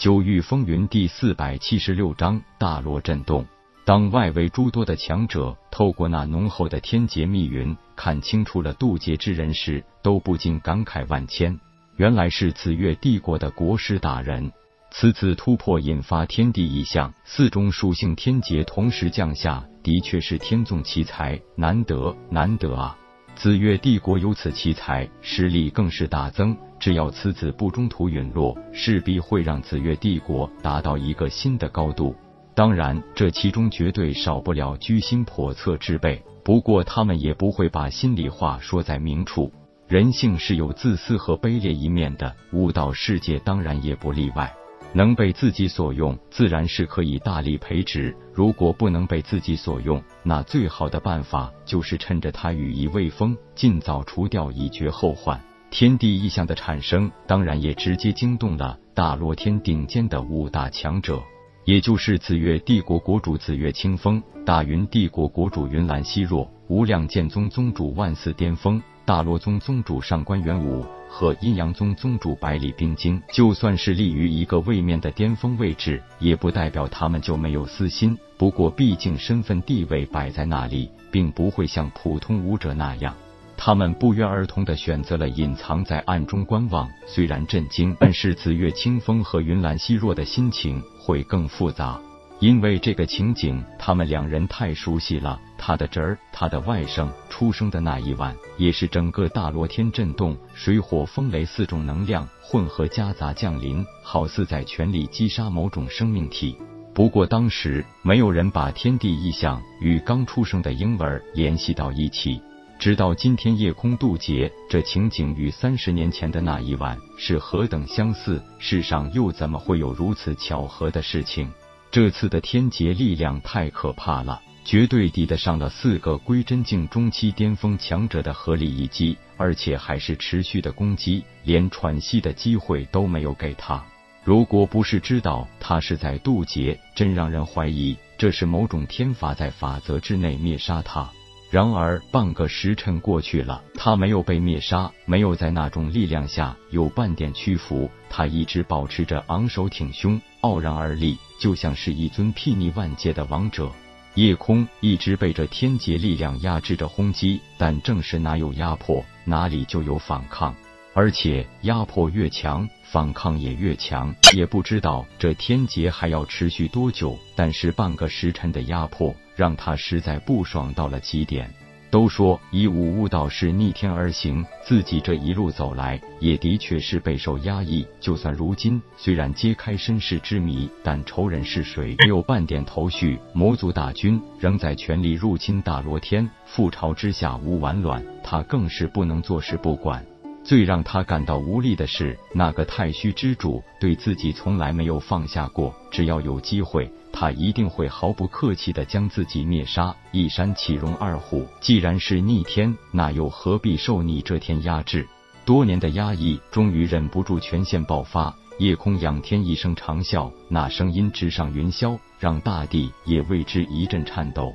九域风云第四百七十六章大罗震动。当外围诸多的强者透过那浓厚的天劫密云看清楚了渡劫之人时，都不禁感慨万千。原来是紫月帝国的国师大人。此次突破引发天地异象，四种属性天劫同时降下，的确是天纵奇才，难得难得啊！紫月帝国有此奇才，实力更是大增。只要此子不中途陨落，势必会让紫月帝国达到一个新的高度。当然，这其中绝对少不了居心叵测之辈。不过，他们也不会把心里话说在明处。人性是有自私和卑劣一面的，悟道世界当然也不例外。能被自己所用，自然是可以大力培植；如果不能被自己所用，那最好的办法就是趁着他羽翼未丰，尽早除掉，以绝后患。天地异象的产生，当然也直接惊动了大罗天顶尖的五大强者，也就是紫月帝国国主紫月清风、大云帝国国主云岚希若、无量剑宗宗主万四巅峰、大罗宗宗主上官元武和阴阳宗宗主百里冰晶。就算是立于一个位面的巅峰位置，也不代表他们就没有私心。不过，毕竟身份地位摆在那里，并不会像普通武者那样。他们不约而同的选择了隐藏在暗中观望，虽然震惊，但是紫月清风和云岚希若的心情会更复杂，因为这个情景他们两人太熟悉了。他的侄儿，他的外甥出生的那一晚，也是整个大罗天震动，水火风雷四种能量混合夹杂降临，好似在全力击杀某种生命体。不过当时没有人把天地异象与刚出生的婴儿联系到一起。直到今天夜空渡劫，这情景与三十年前的那一晚是何等相似？世上又怎么会有如此巧合的事情？这次的天劫力量太可怕了，绝对抵得上了四个归真境中期巅峰强者的合力一击，而且还是持续的攻击，连喘息的机会都没有给他。如果不是知道他是在渡劫，真让人怀疑这是某种天法在法则之内灭杀他。然而，半个时辰过去了，他没有被灭杀，没有在那种力量下有半点屈服，他一直保持着昂首挺胸，傲然而立，就像是一尊睥睨万界的王者。夜空一直被这天劫力量压制着轰击，但正是哪有压迫，哪里就有反抗，而且压迫越强，反抗也越强。也不知道这天劫还要持续多久，但是半个时辰的压迫。让他实在不爽到了极点。都说以武悟道是逆天而行，自己这一路走来，也的确是备受压抑。就算如今虽然揭开身世之谜，但仇人是谁，没有半点头绪。魔族大军仍在全力入侵大罗天，覆巢之下无完卵，他更是不能坐视不管。最让他感到无力的是，那个太虚之主对自己从来没有放下过，只要有机会，他一定会毫不客气地将自己灭杀。一山岂容二虎？既然是逆天，那又何必受你这天压制？多年的压抑终于忍不住全线爆发。夜空仰天一声长啸，那声音直上云霄，让大地也为之一阵颤抖。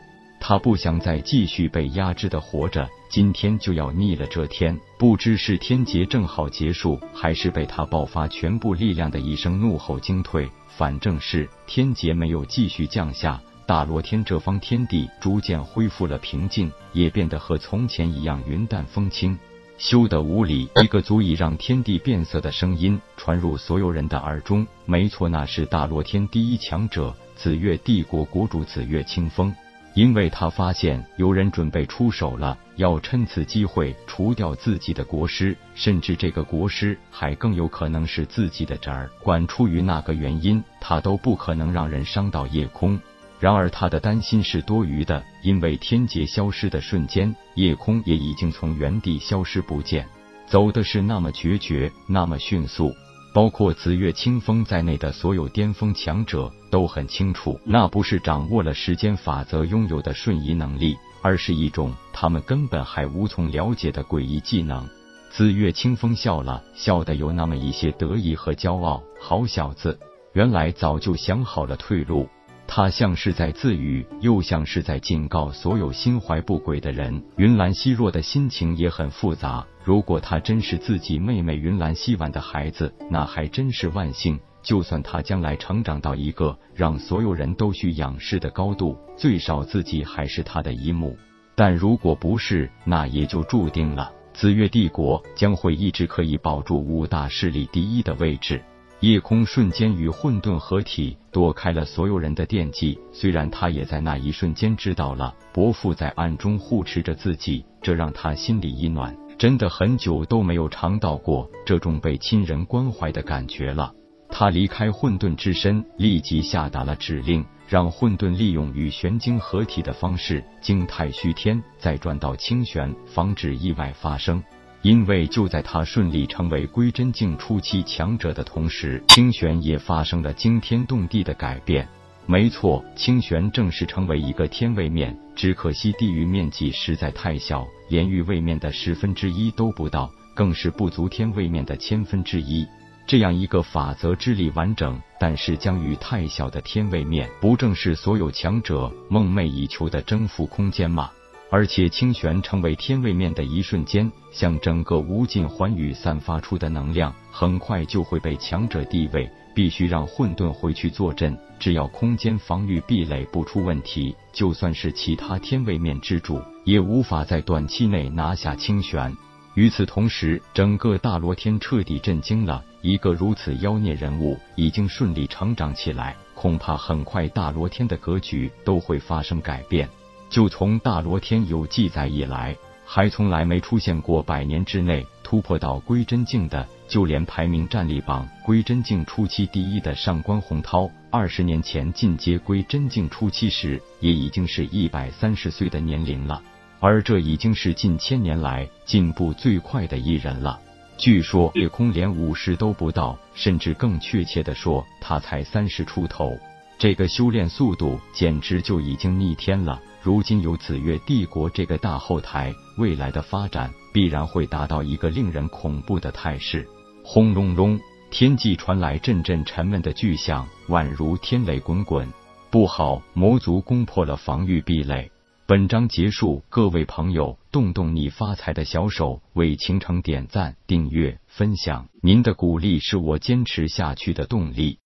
他不想再继续被压制的活着。今天就要逆了这天，不知是天劫正好结束，还是被他爆发全部力量的一声怒吼惊退。反正是天劫没有继续降下，大罗天这方天地逐渐恢复了平静，也变得和从前一样云淡风轻。休得无礼！一个足以让天地变色的声音传入所有人的耳中。没错，那是大罗天第一强者紫月帝国国主紫月清风。因为他发现有人准备出手了，要趁此机会除掉自己的国师，甚至这个国师还更有可能是自己的侄儿。管出于那个原因，他都不可能让人伤到夜空。然而他的担心是多余的，因为天劫消失的瞬间，夜空也已经从原地消失不见，走的是那么决绝，那么迅速。包括紫月清风在内的所有巅峰强者都很清楚，那不是掌握了时间法则拥有的瞬移能力，而是一种他们根本还无从了解的诡异技能。紫月清风笑了笑，的有那么一些得意和骄傲。好小子，原来早就想好了退路。他像是在自语，又像是在警告所有心怀不轨的人。云岚希若的心情也很复杂。如果他真是自己妹妹云岚希婉的孩子，那还真是万幸。就算他将来成长到一个让所有人都需仰视的高度，最少自己还是他的一母。但如果不是，那也就注定了紫月帝国将会一直可以保住五大势力第一的位置。夜空瞬间与混沌合体，躲开了所有人的惦记。虽然他也在那一瞬间知道了伯父在暗中护持着自己，这让他心里一暖。真的很久都没有尝到过这种被亲人关怀的感觉了。他离开混沌之身，立即下达了指令，让混沌利用与玄晶合体的方式经太虚天，再转到清玄，防止意外发生。因为就在他顺利成为归真境初期强者的同时，清玄也发生了惊天动地的改变。没错，清玄正式成为一个天位面，只可惜地域面积实在太小，连域位面的十分之一都不到，更是不足天位面的千分之一。这样一个法则之力完整，但是疆域太小的天位面，不正是所有强者梦寐以求的征服空间吗？而且清玄成为天位面的一瞬间，向整个无尽寰宇散发出的能量，很快就会被强者地位。必须让混沌回去坐镇，只要空间防御壁垒不出问题，就算是其他天位面之主，也无法在短期内拿下清玄。与此同时，整个大罗天彻底震惊了，一个如此妖孽人物已经顺利成长起来，恐怕很快大罗天的格局都会发生改变。就从大罗天有记载以来，还从来没出现过百年之内突破到归真境的。就连排名战力榜归真境初期第一的上官洪涛，二十年前进阶归真境初期时，也已经是一百三十岁的年龄了。而这已经是近千年来进步最快的一人了。据说夜空连五十都不到，甚至更确切的说，他才三十出头。这个修炼速度简直就已经逆天了。如今有紫月帝国这个大后台，未来的发展必然会达到一个令人恐怖的态势。轰隆隆，天际传来阵阵沉闷的巨响，宛如天雷滚滚。不好，魔族攻破了防御壁垒。本章结束，各位朋友，动动你发财的小手，为倾城点赞、订阅、分享，您的鼓励是我坚持下去的动力。